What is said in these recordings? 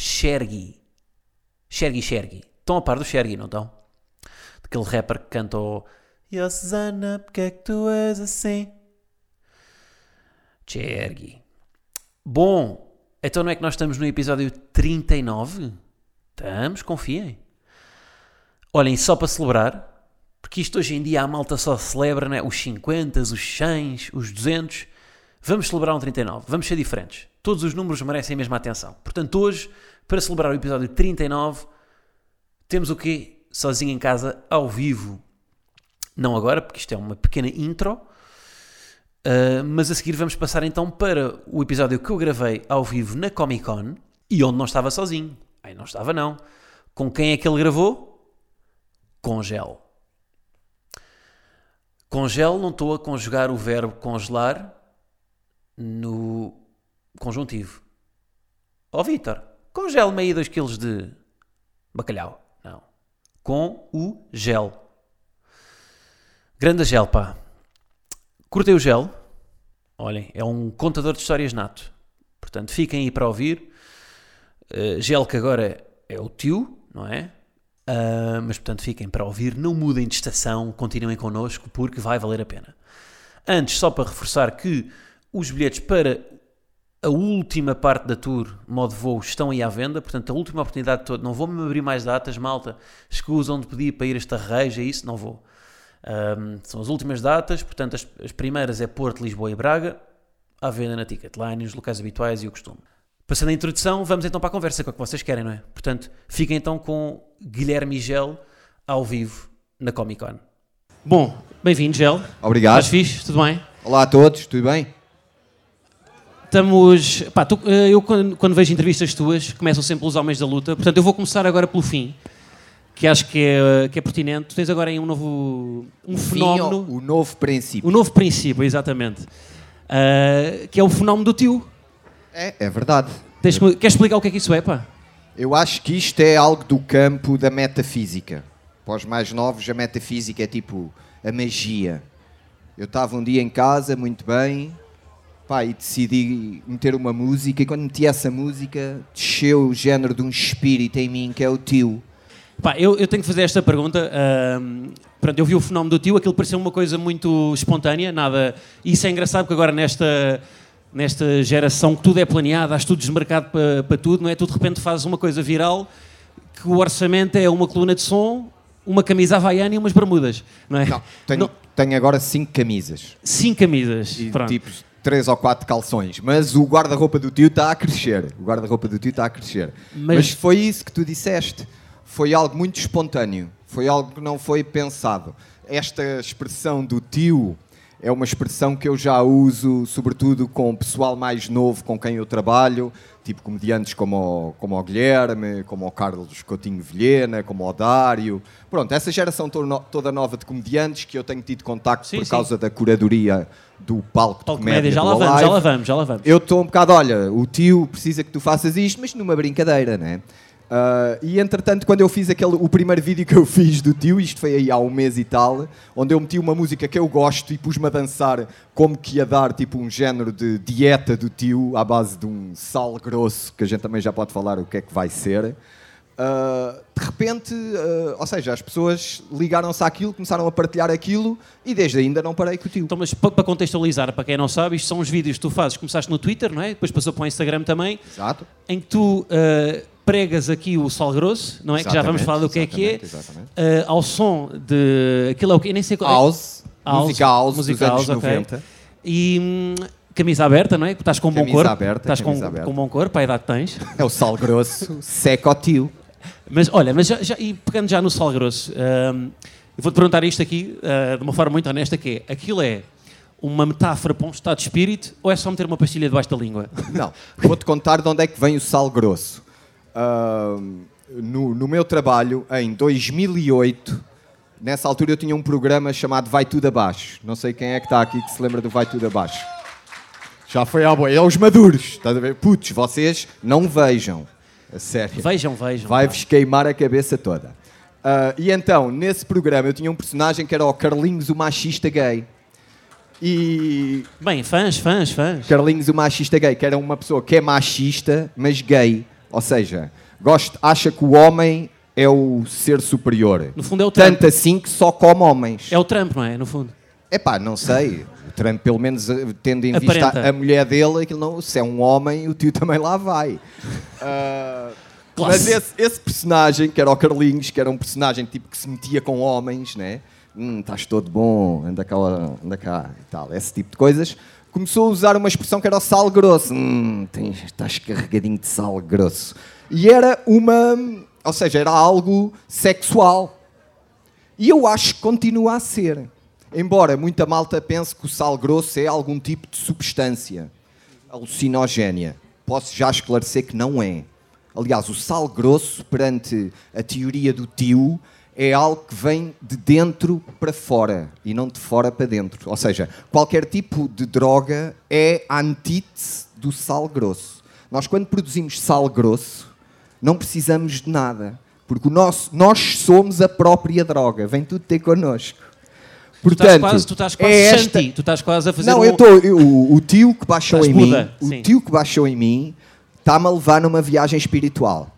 Shergy. Shergy Shergy. Estão a par do Shergy, não estão? Daquele rapper que canta o Yo, Susana, porque é que tu és assim? Shergy. Bom, então não é que nós estamos no episódio 39? Estamos, confiem. Olhem, só para celebrar, porque isto hoje em dia a malta só celebra né? os 50, os 100, os 200. Vamos celebrar um 39, vamos ser diferentes. Todos os números merecem a mesma atenção. Portanto, hoje, para celebrar o episódio 39, temos o quê? Sozinho em casa, ao vivo. Não agora, porque isto é uma pequena intro. Uh, mas a seguir vamos passar então para o episódio que eu gravei ao vivo na Comic Con e onde não estava sozinho. Aí não estava, não. Com quem é que ele gravou? Com gel. Com gel, não estou a conjugar o verbo congelar no conjuntivo. Ó oh, Vitor, congele-me aí 2 kg de bacalhau. Não. Com o gel. Grande gel, pá. Curtei o gel. Olhem, é um contador de histórias nato. Portanto, fiquem aí para ouvir. Uh, gel que agora é o tio, não é? Uh, mas, portanto, fiquem para ouvir. Não mudem de estação. Continuem connosco porque vai valer a pena. Antes, só para reforçar que os bilhetes para a última parte da tour, modo voo, estão aí à venda, portanto, a última oportunidade de toda. Não vou-me abrir mais datas, malta. Escusam de pedir para ir a esta reja, isso não vou. Um, são as últimas datas, portanto, as, as, primeiras é Porto, Lisboa e Braga, à venda na Ticketline, os locais habituais e o costume. Passando a introdução, vamos então para a conversa, com o que vocês querem, não é? Portanto, fiquem então com Guilherme Gel ao vivo na Comic Con. Bom, bem-vindo, Gel. Obrigado. Estás fixe? Tudo bem? Olá a todos, tudo bem? Estamos. Pá, tu, eh, eu, quando, quando, vejo entrevistas tuas, começam sempre pelos homens da luta. Portanto, eu vou começar agora pelo fim, que acho que é, que é pertinente. Tu tens agora aí um novo. Um fenómeno. o novo princípio. O novo princípio, exatamente. Uh, que é o fenómeno do tio. É, é verdade. Tens, queres explicar o que é que isso é, pá? Eu acho que isto é algo do campo da metafísica. Para os mais novos, a metafísica é tipo a magia. Eu estava um dia em casa, muito bem, Pá, e decidi meter uma música e quando meti essa música desceu o género de um espírito em mim que é o tio. Pá, eu, eu tenho que fazer esta pergunta. Uh, pronto, eu vi o fenómeno do tio, aquilo pareceu uma coisa muito espontânea, nada. Isso é engraçado porque agora nesta nesta geração que tudo é planeado, há estudos de mercado para, para tudo, não é? Tu de repente fazes uma coisa viral que o orçamento é uma coluna de som, uma camisa havaiana e umas bermudas, não é? Não, tenho, não. tenho agora cinco camisas. Cinco camisas, e, pronto. Tipos, três ou quatro calções, mas o guarda-roupa do tio está a crescer. O guarda-roupa do tio está a crescer. Mas... mas... foi isso que tu disseste. Foi algo muito espontâneo. Foi algo que não foi pensado. Esta expressão do tio é uma expressão que eu já uso, sobretudo com o pessoal mais novo com quem eu trabalho, tipo comediantes como o, como o Guilherme, como o Carlos Coutinho Vilhena, como o Dário. Pronto, essa geração toda nova de comediantes que eu tenho tido contacto sim, por sim. causa da curadoria do palco, palco de comédia. Já lá vamos, já lá vamos, já lá vamos. Eu estou um bocado, olha, o tio precisa que tu faças isto, mas numa brincadeira, né? Uh, e entretanto, quando eu fiz aquele, o primeiro vídeo que eu fiz do tio, isto foi aí há um mês e tal, onde eu meti uma música que eu gosto e pus-me a dançar como que ia dar tipo um género de dieta do tio à base de um sal grosso, que a gente também já pode falar o que é que vai ser. Uh, de repente, uh, ou seja, as pessoas ligaram-se àquilo, começaram a partilhar aquilo e desde ainda não parei com o tio. Então, mas para contextualizar, para quem não sabe, isto são os vídeos que tu fazes. Começaste no Twitter, não é? Depois passou para o Instagram também. Exato. Em que tu uh, pregas aqui o sal grosso, não é? Exatamente, que já vamos falar do que é que é. Ao som de. Aquilo é o que? Nem sei qual é. House. house música house, música dos house, anos okay. 90. E. Hum, camisa aberta, não é? Estás com um bom corpo. Aberta, Estás com, aberta. com um bom corpo, a idade que tens. É o sal grosso, seco ao tio. Mas olha, mas já, já, e pegando já no sal grosso, eu vou-te perguntar isto aqui uh, de uma forma muito honesta, que é, aquilo é uma metáfora para um estado de espírito ou é só meter uma pastilha debaixo da língua? Não, vou-te contar de onde é que vem o sal grosso. uh, no, no meu trabalho, em 2008, nessa altura eu tinha um programa chamado Vai Tudo Abaixo. Não sei quem é que está aqui que se lembra do Vai Tudo Abaixo. Já foi à boa. É os maduros. Estás a ver? Putz, vocês não vejam. Sério. Vejam, vejam. Vai-vos queimar a cabeça toda. Uh, e então, nesse programa, eu tinha um personagem que era o Carlinhos, o machista gay. E. Bem, fãs, fãs, fãs. Carlinhos, o machista gay, que era uma pessoa que é machista, mas gay. Ou seja, gosta, acha que o homem é o ser superior. No fundo é o Trump. Tanto assim que só come homens. É o Trump, não é? No fundo. É pá, não sei. O Trump, pelo menos, eh, tendo em vista Aparenta. a mulher dele, aquilo não, se é um homem, o tio também lá vai. Classe. mas esse, esse personagem, que era o Carlinhos, que era um personagem tipo que se metia com homens, né? Hum, estás todo bom, anda cá, anda cá e tal, esse tipo de coisas. Começou a usar uma expressão que era o sal grosso. Hum, tens, estás carregadinho de sal grosso. E era uma. Ou seja, era algo sexual. E eu acho que continua a ser. Embora muita malta pense que o sal grosso é algum tipo de substância alucinogénia. Posso já esclarecer que não é. Aliás, o sal grosso, perante a teoria do tio, é algo que vem de dentro para fora e não de fora para dentro. Ou seja, qualquer tipo de droga é a antítese do sal grosso. Nós, quando produzimos sal grosso, não precisamos de nada. Porque o nosso, nós somos a própria droga. Vem tudo ter connosco. Tu estás quase, tu estás quase é esta- Shanti, tu estás quase a fazer Não, um... eu estou. O, o tio que baixou em mim, o tio que baixou em mim, está-me a levar numa viagem espiritual.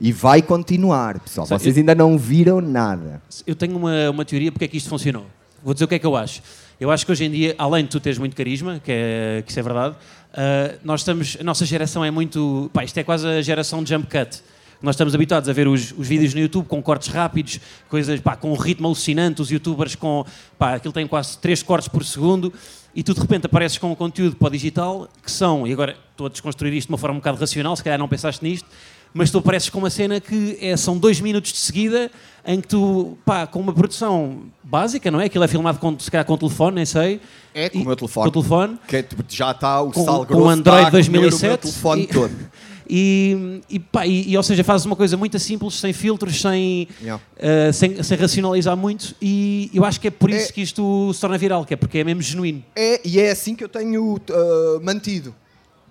E vai continuar, pessoal. Só- Vocês ainda não viram nada. Eu tenho uma, uma teoria porque é que isto funcionou. Vou dizer o que é que eu acho. Eu acho que hoje em dia, além de tu teres muito carisma, que, é, que isso é verdade, ah, nós estamos, a nossa geração é muito. Pá, isto é quase a geração de jump cut. Nós estamos habituados a ver os, os vídeos no YouTube com cortes rápidos, coisas pá, com um ritmo alucinante, os youtubers com. Pá, aquilo tem quase 3 cortes por segundo, e tu de repente apareces com um conteúdo para o digital que são. E agora estou a desconstruir isto de uma forma um bocado racional, se calhar não pensaste nisto, mas tu apareces com uma cena que é, são dois minutos de seguida em que tu, pá, com uma produção básica, não é? Aquilo é filmado com, se calhar com o telefone, nem sei. É com E- o meu telefone. Com o telefone. Que é, tipo, já está o Com, sal com grosso. o Android está a comer 2007. O meu telefone e, todo. E, e, pá, e, e, ou seja, fazes uma coisa muito simples, sem filtros, sem, Yeah. eh, sem, sem racionalizar muito. E eu acho que é por isso É- que isto se torna viral, que é porque é mesmo genuíno. É, e é assim que eu tenho ah, mantido.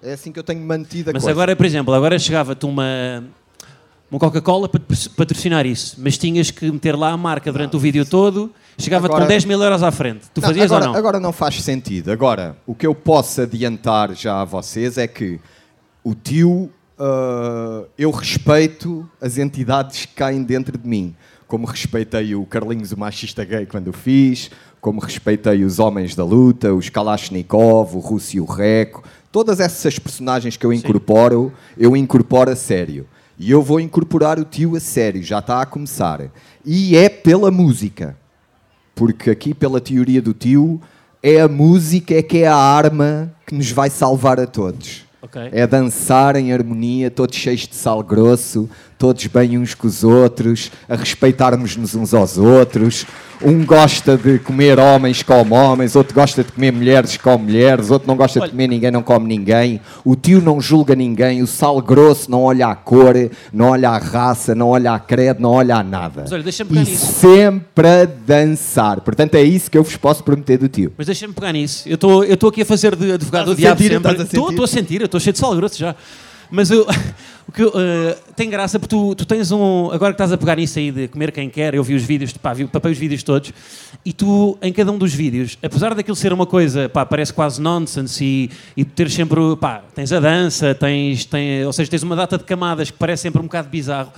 É assim que eu tenho mantido a Mas coisa. agora, por exemplo, agora chegava-te uma, uma Coca-Cola para patrocinar isso, mas tinhas que meter lá a marca durante o vídeo todo, chegava-te com 10 mil euros à frente. Tu Não, fazias agora, ou não? Agora não faz sentido. Agora, o que eu posso adiantar já a vocês é que o tio, ah, eu respeito as entidades que caem dentro de mim. Como respeitei o Carlinhos, o machista gay, quando o fiz, como respeitei os Homens da Luta, os Kalashnikov, o Russo e o Reco, todas essas personagens que eu incorporo, eu incorporo a sério. E eu vou incorporar o tio a sério, já está a começar. E é pela música porque aqui, pela teoria do tio, é a música é que é a arma que nos vai salvar a todos. Ok. É dançar em harmonia, todos cheios de sal grosso, todos bem uns com os outros, a respeitarmos-nos uns aos outros. Um gosta de comer homens, come homens, outro gosta de comer mulheres, come mulheres, outro não gosta Olha- de comer ninguém, não come ninguém. O tio não julga ninguém, o sal grosso não olha a cor, não olha a raça, não olha a credo, não olha a nada. Mas olha, deixa-me pegar e nisso. sempre a dançar. Portanto, é isso que eu vos posso prometer do tio. Mas deixa-me pegar nisso. Eu estou eu estou aqui a fazer de advogado do diabo. Estás a Estou sentir? estou a sentir, estou cheio de sal grosso já. Mas eu, o que eu, eh, tem graça porque tu, tu tens um. Agora que estás a pegar nisso aí de comer quem quer, eu vi os vídeos, pá, vi, os vídeos todos, e tu, em cada um dos vídeos, apesar daquilo ser uma coisa, pá, parece quase nonsense e, e ter sempre, pá, tens a dança, tens, tem, ou seja, tens uma data de camadas que parece sempre um bocado bizarro.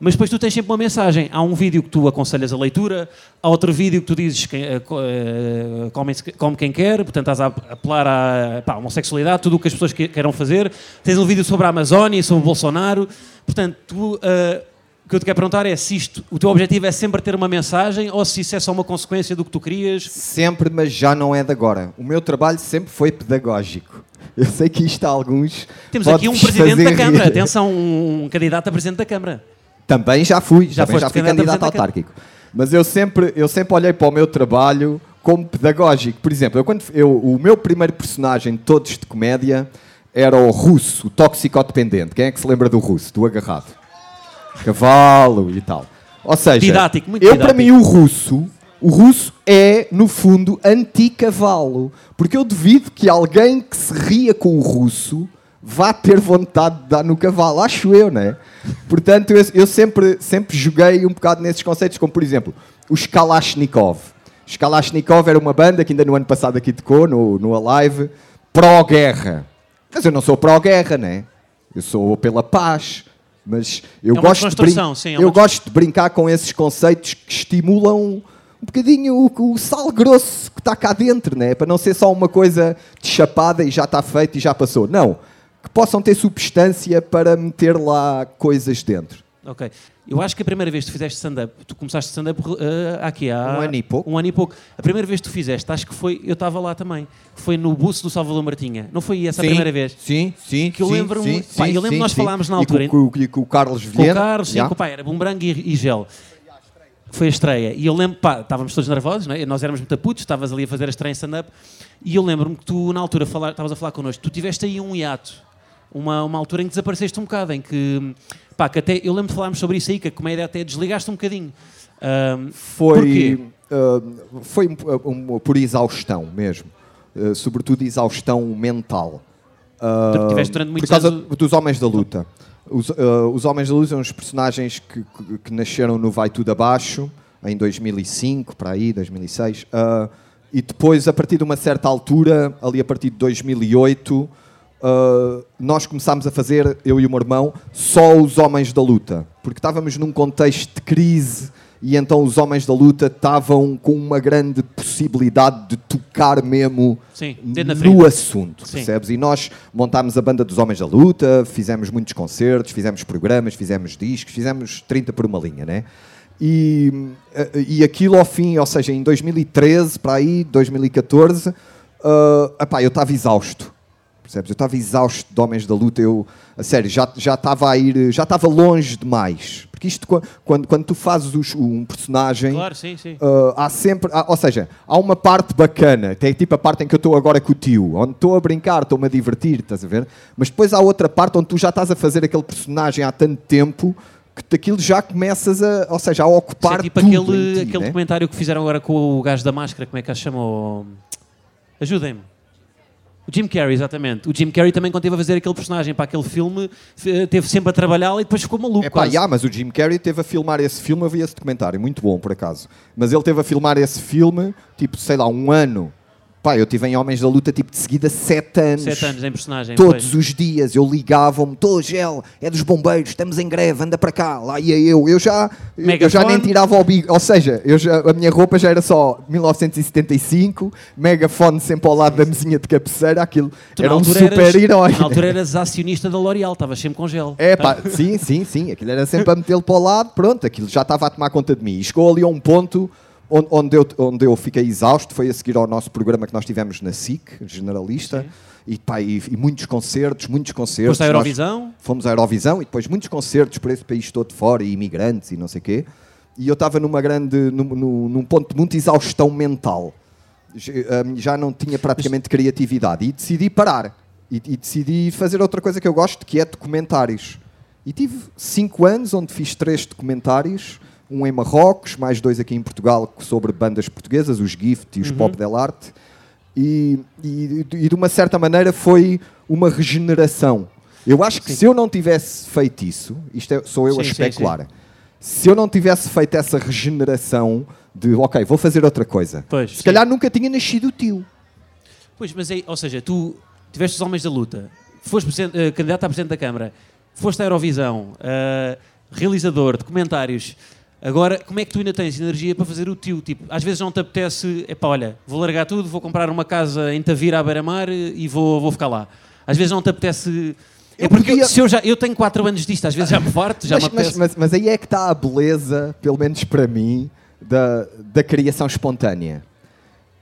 Mas depois tu tens sempre uma mensagem. Há um vídeo que tu aconselhas a leitura, há outro vídeo que tu dizes que eh, co- eh, come, come quem quer, portanto estás a apelar à pá, homossexualidade, tudo o que as pessoas que- queiram fazer. Tens um vídeo sobre a Amazónia, sobre o Bolsonaro. Portanto, tu, eh, o que eu te quero perguntar é se isto, o teu objetivo é sempre ter uma mensagem ou se isso é só uma consequência do que tu querias. Sempre, mas já não é de agora. O meu trabalho sempre foi pedagógico. Eu sei que isto a alguns. Temos aqui um presidente da Câmara, rir. atenção, um candidato a presidente da Câmara. Também já fui, Já também já fui candidato autárquico. Mas eu sempre, eu sempre olhei para o meu trabalho como pedagógico. Por exemplo, eu, quando, eu, o meu primeiro personagem de todos de comédia era o russo, o toxicodependente. Quem é que se lembra do russo, do agarrado? cavalo e tal. Ou seja, Didático, muito eu didático. para mim o russo, o russo é no fundo anti-cavalo, porque eu duvido que alguém que se ria com o russo vá ter vontade de dar no cavalo, acho eu, né? Portanto, eu, eu sempre, sempre joguei um bocado nesses conceitos, como por exemplo, os Kalashnikov. Os Kalashnikov era uma banda que ainda no ano passado aqui tocou, no, no Alive, pró-guerra. Mas eu não sou pró-guerra, né? Eu sou pela paz. Mas eu É gosto de brin- sim, é eu gosto de brincar com esses conceitos que estimulam um bocadinho o, o sal grosso que está cá dentro, né? para não ser só uma coisa de chapada e já está feito e já passou. Não, que possam ter substância para meter lá coisas dentro. Ok. Eu acho que a primeira vez que tu fizeste stand-up, tu começaste stand-up eh, aqui há Um ano e pouco. Um ano e pouco. A primeira vez que tu fizeste, acho que foi, eu estava lá também, foi no buço do Salvador Martinha. Não foi essa a primeira vez? Sim, sim. Que eu sim, lembro-me- sim, sim, eu lembro sim, nós sim. falámos na E altura. Com, com- com o Carlos Com Vilhena. o Carlos, sim, já. com o pai, era bumerangue e, e gel. Foi a estreia. E eu lembro, pá, estávamos todos nervosos, não é? nós éramos muito putos, estavas ali a fazer a estreia em stand-up. E eu lembro-me que tu, na altura, estavas a falar connosco, tu tiveste aí um hiato. Uma, uma altura em que desapareceste um bocado, em que, pá, que até, eu lembro de falarmos sobre isso aí, que a comédia até desligaste um bocadinho. Ahm, Foi, uh, foi um- um- por exaustão mesmo. Uh, sobretudo exaustão mental. Uh, Tiveste durante por muitos causa anos- dos Homens da Luta. Os, uh, os Homens da Luta são os personagens que, que- que nasceram no Vai Tudo Abaixo, em 2005, para aí, 2006. uh, e depois, a partir de uma certa altura, ali a partir de 2008, uh, nós começámos a fazer, eu e o meu irmão, só os Homens da Luta. Porque estávamos num contexto de crise e então os Homens da Luta estavam com uma grande possibilidade de tocar mesmo Sim, no assunto, Sim. percebes? E nós montámos a banda dos Homens da Luta, fizemos muitos concertos, fizemos programas, fizemos discos, fizemos 30 por uma linha, né? E, e aquilo ao fim, ou seja, em 2013, para aí, 2014, uh, epá, eu estava exausto. Percebes? Eu estava exausto de Homens da Luta, eu, a sério, já já estava a ir, já estava longe demais. Porque isto, qua- quando, quando tu fazes os- um personagem, claro, sim, sim. Uh, há sempre, há- ou seja, há uma parte bacana, tem tipo a parte em que eu estou agora com o tio, onde estou a brincar, estou-me a divertir, estás a ver? Mas depois há outra parte onde tu já estás a fazer aquele personagem há tanto tempo que daquilo já começas a, ou seja, a ocupar é tipo tudo aquele, ti, aquele né? documentário que fizeram agora com o gajo da máscara, como é que a chamou? Ajudem-me. O Jim Carrey, exatamente. O Jim Carrey também, quando esteve a fazer aquele personagem para aquele filme, fe- teve sempre a trabalhá-lo e depois ficou maluco. É pá, já, mas o Jim Carrey teve a filmar esse filme, eu vi esse documentário, muito bom por acaso. Mas ele teve a filmar esse filme, tipo, sei lá, um ano. Pá, eu tive em Homens da Luta, tipo, de seguida sete anos. Sete anos em personagem. Todos pois. os dias eu ligava-me, tô gel, é dos bombeiros, estamos em greve, anda para cá, lá ia eu. Eu já, eu já nem tirava o bico, ou seja, eu já- a minha roupa já era só 1975, megafone sempre ao lado da mesinha de cabeceira, aquilo Tu, era um super-herói. Na altura eras acionista da L'Oreal, estavas sempre com gel. É pá, sim, sim, sim, aquilo era sempre a metê-lo para o lado, pronto, aquilo já estava a tomar conta de mim. E chegou ali a um ponto onde, eu, onde eu fiquei exausto, foi a seguir ao nosso programa que nós tivemos na SIC, generalista, e, pá, e, e muitos concertos, muitos concertos. Foste à Eurovisão? Fomos à Eurovisão e depois muitos concertos por esse país todo fora, e imigrantes e não sei o quê. E eu estava numa grande, num, num- ponto de muita exaustão mental. Já- hum, Já não tinha praticamente criatividade e decidi parar. E, e decidi fazer outra coisa que eu gosto, que é documentários. E tive cinco anos onde fiz três documentários, um em Marrocos, mais dois aqui em Portugal sobre bandas portuguesas, os Gift e os Pop Del Arte. E, e- e de uma certa maneira foi uma regeneração. Eu acho que se eu não tivesse feito isso, isto é- sou eu a Sim, sim, especular, se eu não tivesse feito essa regeneração de, ok, vou fazer outra coisa, Pois, se sim. calhar nunca tinha nascido o tio. Pois, mas aí, ou seja, tu tiveste os homens da luta, foste eh, candidato a presidente da Câmara, foste à Eurovisão, eh, realizador, documentários. Agora, como é que tu ainda tens energia para fazer o tio? Tipo, às vezes não te apetece, epá, olha, vou largar tudo, vou comprar uma casa em Tavira à beira-mar e vou, vou ficar lá. Às vezes não te apetece. É Eu porque podia- se eu, já, eu tenho 4 anos disto, às vezes já me farto, já mas, me mas, apetece. mas- mas aí é que está a beleza, pelo menos para mim, da, da criação espontânea.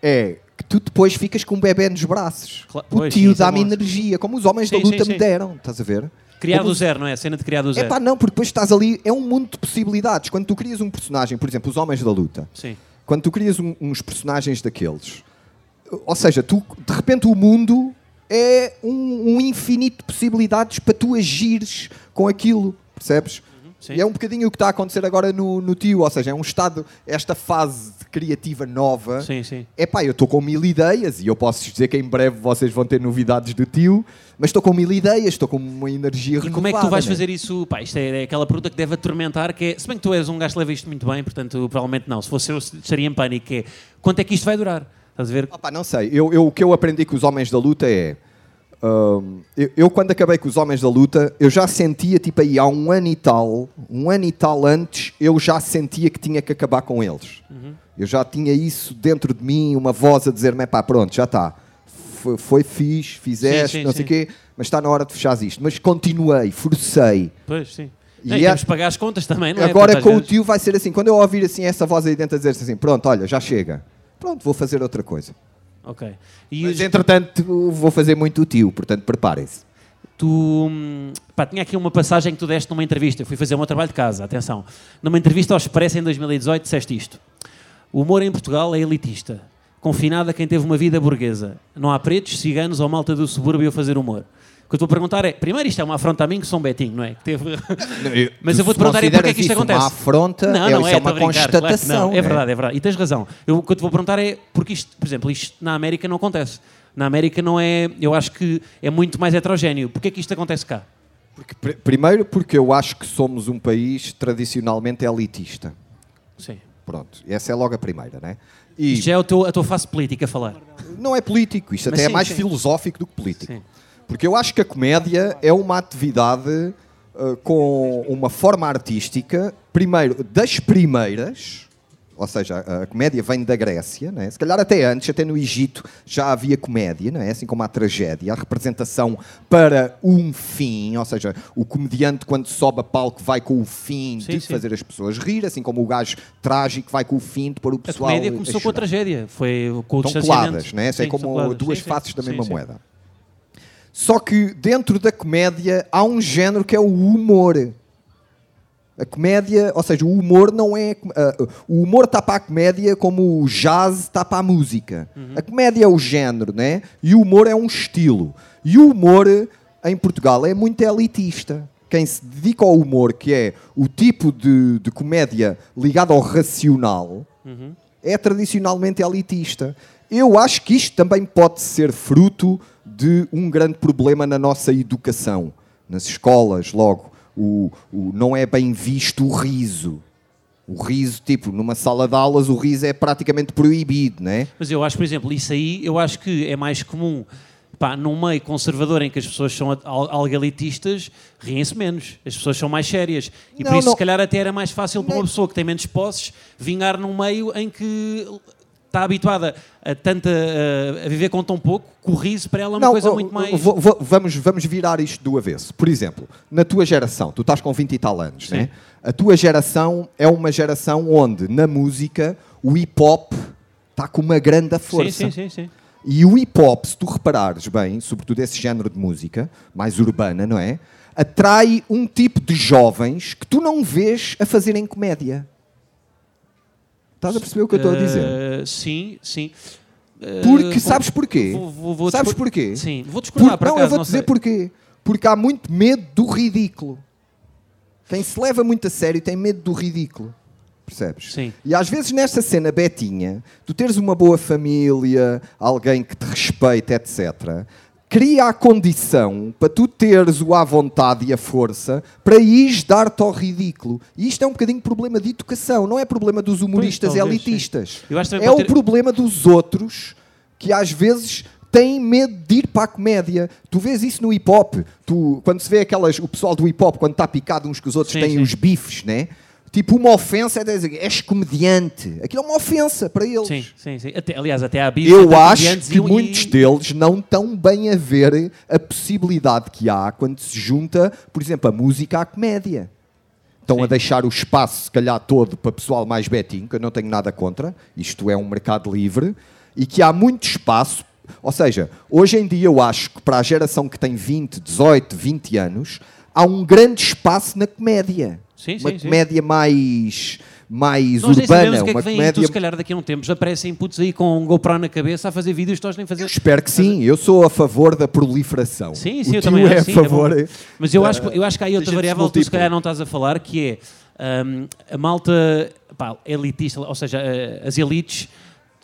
É que tu depois ficas com um bebê nos braços. O tio é dá-me energia, como os homens da Sim, sim, luta sim. me deram, estás a ver? Criar Como do zero, não é? A cena de criar do É zero. pá, não, porque depois estás ali, é um mundo de possibilidades. Quando tu crias um personagem, por exemplo, os Homens da Luta, Sim. quando tu crias um- uns personagens daqueles, ou seja, tu, de repente o mundo é um, um infinito de possibilidades para tu agires com aquilo, percebes? Sim. E é um bocadinho o que está a acontecer agora no, no tio, ou seja, é um estado, esta fase criativa nova. Sim, sim. É pá, eu estou com mil ideias e eu posso dizer que em breve vocês vão ter novidades do tio, mas estou com mil ideias, estou com uma energia E como é que tu vais né? fazer isso? Pá, isto é, é aquela pergunta que deve atormentar, que é, se bem que tu és um gajo que leva isto muito bem, portanto, provavelmente não. Se fosse eu, estaria em pânico, é, quanto é que isto vai durar? Estás a ver? Pá, não sei. Eu, eu- o que eu aprendi com os homens da luta é. hum, eu, eu, quando acabei com os homens da luta, eu já sentia, tipo aí, há um ano e tal, um ano e tal antes, eu já sentia que tinha que acabar com eles. Uhum. Eu já tinha isso dentro de mim, uma voz a dizer-me, pá, pronto, já está. Foi, foi fixe, fizeste, Sim, sim, não sei o quê, mas está na hora de fechar isto. Mas continuei, forcei. Pois, sim. E é- temos que pagar as contas também, não é? Agora com o tio vai ser assim, quando eu ouvir assim essa voz aí dentro a dizer assim, pronto, olha, já chega. Pronto, vou fazer outra coisa. Ok. E Mas os- entretanto vou fazer muito o tio, portanto preparem-se. tu. hum, Pá, tinha aqui uma passagem que tu deste numa entrevista. Eu fui fazer o meu trabalho de casa, atenção. Numa entrevista ao Expresso em 2018, disseste isto. O humor em Portugal é elitista. Confinado a quem teve uma vida burguesa. Não há pretos, ciganos ou malta do subúrbio a fazer humor. O que eu estou a perguntar é: primeiro, isto é uma afronta a mim, que sou um Betinho, não é? Que teve... Mas eu vou-te perguntar é porque é que isto acontece. Uma afronta, Não, é, não é, é estou uma claro constatação. não. É verdade, é verdade. E tens razão. Eu, o que eu te vou perguntar é porque isto, por exemplo, isto na América não acontece. Na América não é. Eu acho que é muito mais heterogéneo. Porquê é que isto acontece cá? Porque, pr- primeiro porque eu acho que somos um país tradicionalmente elitista. Sim. Pronto, essa é logo a primeira, né? E Isto já é o teu- a tua face política a falar. não é político, isto Mas até é sim, mais sim. filosófico do que político. Sim. Porque eu acho que a comédia é uma atividade uh, com uma forma artística, primeiro, das primeiras, ou seja, a, a comédia vem da Grécia, né? se calhar até antes, até no Egito já havia comédia, não é? assim como a tragédia, a representação para um fim, ou seja, o comediante quando sobe a palco vai com o fim Sim, de sim. fazer as pessoas rir, assim como o gajo trágico vai com o fim de pôr o A pessoal comédia começou com a tragédia. Foi com o Estão coladas? Isso é Sim, como estão coladas. duas faces da mesma moeda. Só que dentro da comédia há um género que é o humor. A comédia, ou seja, o humor não é. ah, o humor está para a comédia como o jazz está para a música. Uhum. A comédia é o género, né? E o humor é um estilo. E o humor em Portugal é muito elitista. Quem se dedica ao humor, que é o tipo de, de comédia ligado ao racional, Uhum. é tradicionalmente elitista. Eu acho que isto também pode ser fruto de um grande problema na nossa educação. Nas escolas, logo, o, o- não é bem visto o riso. O riso, tipo, numa sala de aulas, o riso é praticamente proibido, né? Mas eu acho, por exemplo, isso aí, eu acho que é mais comum. Pá, num meio conservador em que as pessoas são al- algo elitistas, riem-se menos. As pessoas são mais sérias. E por Não, isso, não. se calhar, até era mais fácil para uma pessoa que tem menos posses vingar num meio em que está habituada a, tanta, a, a viver com tão pouco, que o riso para ela é uma coisa oh, muito mais. vo- vo- vamos, vamos virar isto do avesso. Por exemplo, na tua geração, tu estás com 20 e tal anos, Sim. né? A tua geração é uma geração onde, na música, o hip hop está com uma grande força. Sim, sim, sim, sim. E o hip hop, se tu reparares bem, sobretudo esse género de música, mais urbana, não é? Atrai um tipo de jovens que tu não vês a fazerem comédia. Estás a perceber o que eu estou a dizer? Eh, sim, sim. Eh, Porque, vou- sabes porquê? vou- vou- vou sabes porquê? Sim, vou discordar Por- não, acaso, eu vou dizer sei. porquê. Porque há muito medo do ridículo. Quem se leva muito a sério tem medo do ridículo. Percebes? Sim. E às vezes nesta cena betinha, tu teres uma boa família, alguém que te respeita, etc., cria a condição para tu teres o à vontade e a força para ires dar-te ao ridículo. E isto é um bocadinho problema de educação, não é problema dos humoristas talvez, elitistas. que É o ter- problema dos outros que às vezes têm medo de ir para a comédia. Tu vês isso no hip hop. Tu, quando se vê aquelas, o pessoal do hip hop, quando está picado uns com os outros, Sim, têm sim. os bifes, né? Tipo, uma ofensa é dizer, és comediante. Aquilo é uma ofensa para eles. Sim, sim, sim. Até, aliás, até há bife Eu acho que e- muitos deles não estão bem a ver a possibilidade que há quando se junta, por exemplo, a música à comédia. Estão Sim. a deixar o espaço, se calhar, todo para pessoal mais betinho, que eu não tenho nada contra, isto é um mercado livre, e que há muito espaço. Ou seja, hoje em dia eu acho que para a geração que tem 20, 18, 20 anos, há um grande espaço na comédia. Sim, uma sim, sim. comédia mais, mais Nós urbana, o que é uma que comédia... Tu, se calhar, daqui a um tempo já aparecem putos aí com um GoPro na cabeça a fazer vídeos que nós nem fazer. Eu espero que sim, eu sou a favor da proliferação. Sim, o sim, eu tio também é acho. a sim, favor. é. Mas eu da- acho, que- eu acho que há aí outra variável que tu se calhar não estás a falar, que é hum, a malta pá, elitista, ou seja, eh, as elites,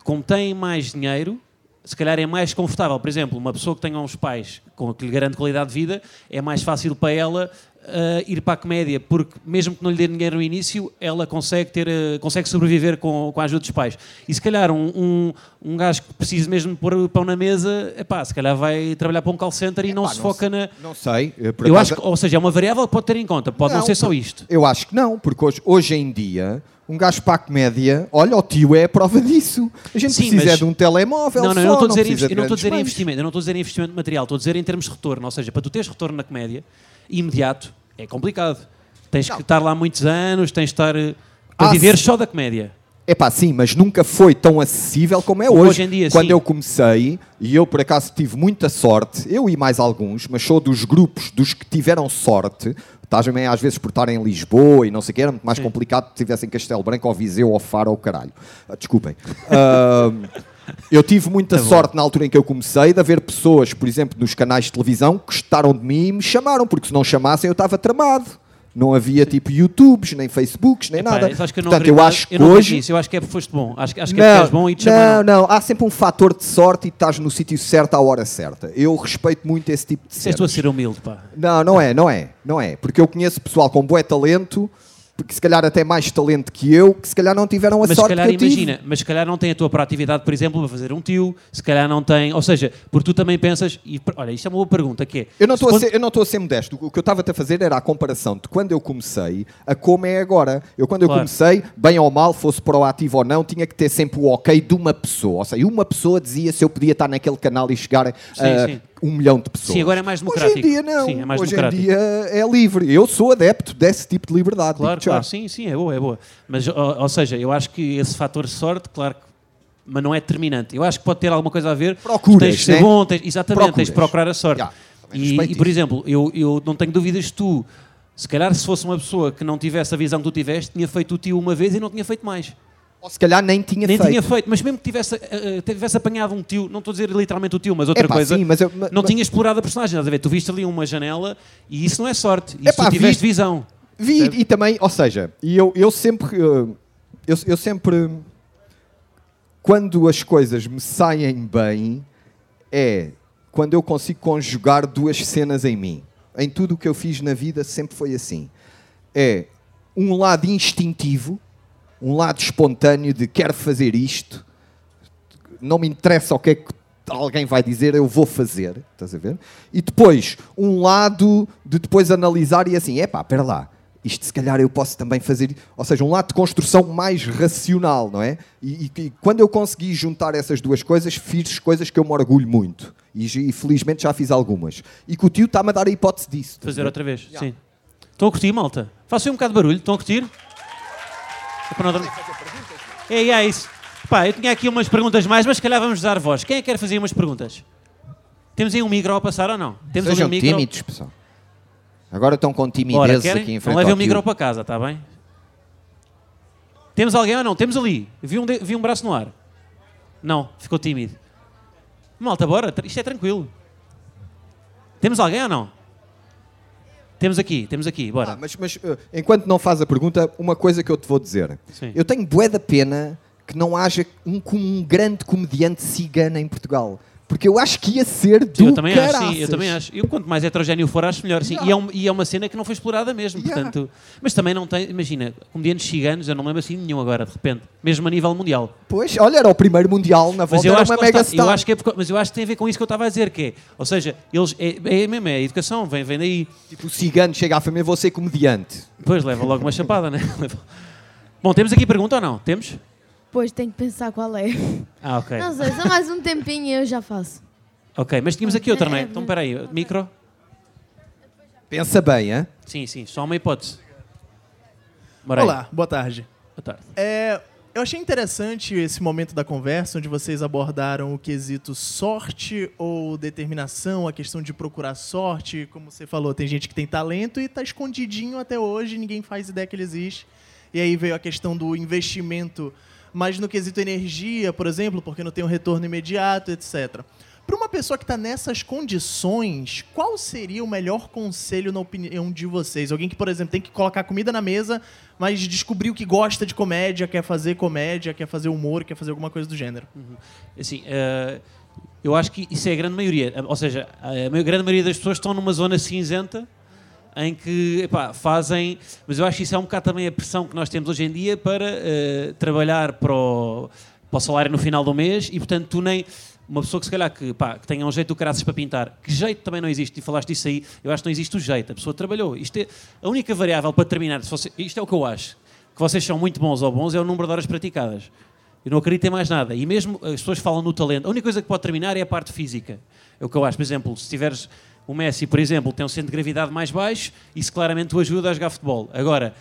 como têm mais dinheiro, se calhar é mais confortável. Por exemplo, uma pessoa que tenha uns pais com que lhe garante qualidade de vida, é mais fácil para ela eh, ir para a comédia, porque mesmo que não lhe dê dinheiro no início, ela consegue, ter, eh, consegue sobreviver com, com a ajuda dos pais. E se calhar um, um, um gajo que precisa mesmo pôr o pão na mesa, epá, se calhar vai trabalhar para um call center e não Pá, se foca sei- na... Não sei. eh, Eu acaso- acho que, ou seja, é uma variável que pode ter em conta, pode não, Não, ser só isto. Eu acho que não, porque hoje, hoje em dia, um gajo para a comédia, olha, o tio é a prova disso. A gente Sim, precisa mas- é de um telemóvel. Não, não, só, eu não estou a dizer, eu não estou a dizer investimento, eu não estou a dizer investimento material, estou a dizer em termos de retorno, ou seja, para tu teres retorno na comédia, imediato, é complicado. Tens que estar lá muitos anos, tens de estar eh, para Ah, viver só da comédia. É pá, sim, mas nunca foi tão acessível como é hoje. hoje em dia, Quando sim. eu comecei, e eu por acaso tive muita sorte, eu e mais alguns, mas sou dos grupos dos que tiveram sorte, estás também às vezes por estar em Lisboa e não sei o que, era muito mais Sim. complicado se estivesse em Castelo Branco ou Viseu ou Faro ou caralho. Ah, desculpem. Eu tive muita Tá sorte na altura em que eu comecei de haver pessoas, por exemplo, nos canais de televisão, que gostaram de mim e me chamaram, porque se não chamassem eu estava tramado. Não havia tipo YouTubes, nem Facebooks, nem Epá, nada. eu acho que eu não Portanto, eu acho que eu não hoje. nisso, eu acho que é porque foste bom. Acho, acho que é porque és bom e te não, não, há sempre um fator de sorte e estás no sítio certo à hora certa. Eu respeito muito esse tipo de Disseste tu a cenas. ser humilde, pá. Não, não é, não é, não é. Porque eu conheço pessoal com bué talento, porque se calhar até mais talento que eu, que se calhar não tiveram a Mas se sorte calhar que eu tive. imagina, mas se calhar não tem a tua proatividade, por exemplo, para fazer um tio, se calhar não tem, ou seja, porque tu também pensas, e olha, isto é uma boa pergunta, que é, Eu não estou a quando- eu estou a ser modesto. O que eu estava a fazer era a comparação de quando eu comecei a como é agora. Eu quando eu Claro. comecei, bem ou mal, fosse proativo ou não, tinha que ter sempre o ok de uma pessoa. Ou seja, uma pessoa dizia se eu podia estar naquele canal e chegar a sim. Um milhão de pessoas. Sim, agora é mais Hoje democrático. em dia não. Sim, é mais Hoje democrático. em dia é livre. Eu sou adepto desse tipo de liberdade. Claro, claro, sim, sim, é boa, é boa. Mas, ou, ou seja, eu acho que esse fator sorte, claro que mas não é determinante. Eu acho que pode ter alguma coisa a ver. Procuras, tens de ser né? bom, tens, exatamente, tens Procuras. de procurar a sorte. Também e, e, por exemplo, eu, eu não tenho dúvidas que tu, se calhar se fosse uma pessoa que não tivesse a visão que tu tiveste, tinha feito o tio uma vez e não tinha feito mais. Ou se calhar nem tinha Nem feito. tinha feito, mas mesmo que tivesse, eh, tivesse apanhado um tio, não estou a dizer literalmente o tio, mas outra Epá, coisa, sim, mas eu- ma- não ma- tinha explorado a personagem, estás a ver? Tu viste ali uma janela e isso não é sorte, isso Epá, tu tiveste vi- visão. Vi Percebe? e também, ou seja, e eu, eu sempre. eh, Eu, eu sempre. Quando as coisas me saem bem, é quando eu consigo conjugar duas cenas em mim. Em tudo o que eu fiz na vida sempre foi assim. É um lado instintivo, um lado espontâneo de quero fazer isto, não me interessa o que é que alguém vai dizer, eu vou fazer, estás a ver? E depois, um lado de depois analisar e assim, epá, espera lá, isto se calhar eu posso também fazer, ou seja, um lado de construção mais racional, não é? E, e- e quando eu consegui juntar essas duas coisas, fiz coisas que eu me orgulho muito. E, e felizmente já fiz algumas. E que o tio está-me a dar a hipótese disso. Fazer outra vez, sim. Estão a curtir, malta? Façam um bocado de barulho, estão a curtir? É não dormir. É, é isso. Pá, eu tinha aqui umas perguntas mais, mas se calhar vamos dar voz. Quem é que quer fazer umas perguntas? Temos aí um micro a passar ou não? Temos Sejam ali um micro. tímidos, pessoal. Agora estão com Ora, timidez querem? aqui em Não frente levem ao o micro para casa, está bem? Temos alguém ou não? Temos ali. Vi um, de- vi um braço no ar. Não, ficou tímido. Malta, bora. Isto é tranquilo. Temos alguém ou não? Temos aqui, temos aqui, bora. Ah, mas, mas, uh, enquanto não faz a pergunta, uma coisa que eu te vou dizer. Sim. Eu tenho bué da pena que não haja um, um grande comediante cigano em Portugal. Porque eu acho que ia ser do eu também acho, sim, eu caraças. também acho. Eu, quanto mais heterogéneo for, acho melhor. Sim. E, é um- e é uma cena que não foi explorada mesmo. Yeah. Portanto, mas também não tem, imagina, comediantes ciganos, eu não lembro assim nenhum agora, de repente, mesmo a nível mundial. Pois, olha, era o primeiro mundial, na volta era uma mega está, eu star. acho que é porque- mas eu acho que tem a ver com isso que eu estava a dizer, que é, ou seja, eles, é, é mesmo, é a educação, vem, vem daí. Tipo, o cigano chega à família, ser comediante. Depois leva logo uma chapada, né? Bom, temos aqui pergunta ou não? Temos? Pois tenho que pensar qual é. Ah, ok. Não sei, só mais um tempinho e eu já faço. Ok, mas tínhamos aqui outra, não é? Então, espera aí, micro? Pensa bem, hein? Sim, sim, só uma hipótese. Bora aí. Olá, boa tarde. Boa tarde. É, Eu achei interessante esse momento da conversa onde vocês abordaram o quesito sorte ou determinação, a questão de procurar sorte. Como você falou, tem gente que tem talento e está escondidinho até hoje, ninguém faz ideia que ele existe. E aí veio a questão do investimento, mas no quesito energia, por exemplo, porque não tem um retorno imediato, etc. Para uma pessoa que está nessas condições, qual seria o melhor conselho na opinião de vocês? Alguém que, por exemplo, tem que colocar comida na mesa, mas descobriu que gosta de comédia, quer fazer comédia, quer fazer humor, quer fazer alguma coisa do gênero. Uhum. Assim, uh, eu acho que isso é a grande maioria. Ou seja, a grande maioria das pessoas estão numa zona cinzenta em que epá, fazem. Mas eu acho que isso é um bocado também a pressão que nós temos hoje em dia para uh, trabalhar para o, para o salário no final do mês e, portanto, tu nem uma pessoa que se calhar que, pá, que tenha um jeito do caraças para pintar, que jeito também não existe, e falaste disso aí, eu acho que não existe o jeito, a pessoa trabalhou. Isto é, a única variável para terminar, isto é o que eu acho, que vocês são muito bons ou bons, é o número de horas praticadas. Eu não acredito em mais nada. E mesmo as pessoas falam no talento, a única coisa que pode terminar é a parte física. É o que eu acho. Por exemplo, se tiveres o Messi, por exemplo, tem um centro de gravidade mais baixo, isso claramente o ajuda a jogar futebol. Agora,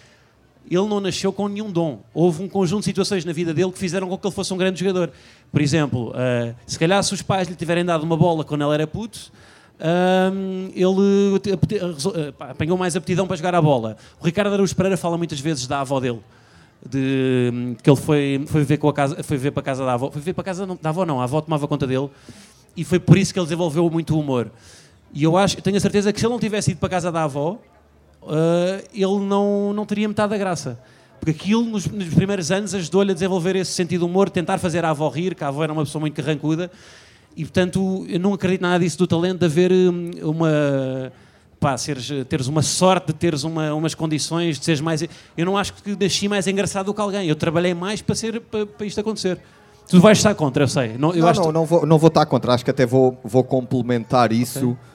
ele não nasceu com nenhum dom. Houve um conjunto de situações na vida dele que fizeram com que ele fosse um grande jogador. Por exemplo, uh, se calhar se os pais lhe tiverem dado uma bola quando ele era puto, uh, ele uh, apanhou mais aptidão para jogar a bola. O Ricardo Araújo Pereira fala muitas vezes da avó dele. De, que ele foi, foi, ver com a casa, foi ver para a casa da avó. Foi ver para a casa da avó, não. A avó tomava conta dele. E foi por isso que ele desenvolveu muito o humor. E eu acho, tenho a certeza que se ele não tivesse ido para a casa da avó, uh, ele não, não teria metade da graça. Porque aquilo, nos, nos primeiros anos, ajudou-lhe a desenvolver esse sentido de humor, tentar fazer a avó rir, que a avó era uma pessoa muito carrancuda. E, portanto, eu não acredito nada disso do talento de haver hum, uma... Pá, seres, teres uma sorte de teres uma, umas condições, de seres mais... Eu não acho que nasci mais engraçado do que alguém. Eu trabalhei mais para, ser, para, para isto acontecer. Tu vais estar contra, eu sei. Não, eu não, não, não, vou, não vou estar contra. Acho que até vou, vou complementar isso okay.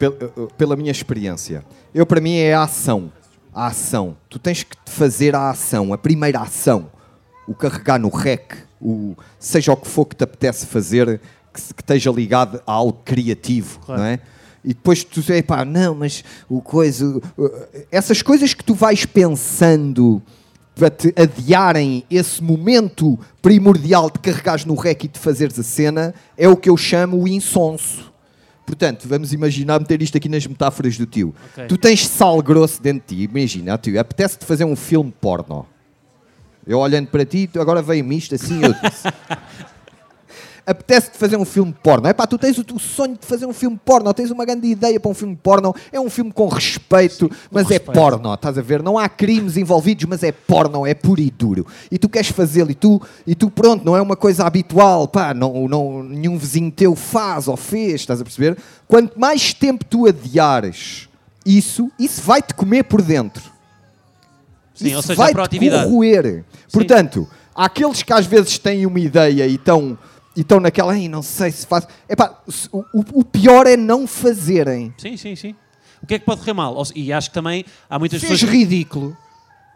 Pel, eh, pela minha experiência. Eu, para mim, é a ação. A ação. Tu tens que fazer a ação, a primeira ação. O carregar no rec, o, seja o que for que te apetece fazer, que, que esteja ligado a algo criativo, claro. não é? E depois tu dizes, pá, não, mas o coisa. Essas coisas que tu vais pensando para te adiarem esse momento primordial de carregares no rec e de fazeres a cena, é o que eu chamo o insonso. Portanto, vamos imaginar meter isto aqui nas metáforas do tio. Okay. Tu tens sal grosso dentro de ti, imagina, tio, apetece-te fazer um filme porno. Eu olhando para ti, agora veio-me isto assim, eu disse. apetece-te fazer um filme porno. É pá, tu tens o, o, sonho de fazer um filme porno, tens uma grande ideia para um filme porno. É um filme com respeito, Sim, mas com é respeito. porno, estás a ver? Não há crimes envolvidos, mas é porno, é puro e duro. E tu queres fazê-lo e tu, e tu, pronto, não é uma coisa habitual, pá, não, não, nenhum vizinho teu faz ou fez, estás a perceber? Quanto mais tempo tu adiares isso, isso vai-te comer por dentro. Sim, isso ou seja, vai-te corroer. Portanto, há aqueles que às vezes têm uma ideia e estão e estão naquela, Ei, não sei se faz. Epá, o, o pior é não fazerem. Sim, sim, sim. O que é que pode correr mal? E acho que também há muitas Fez pessoas. ridículo.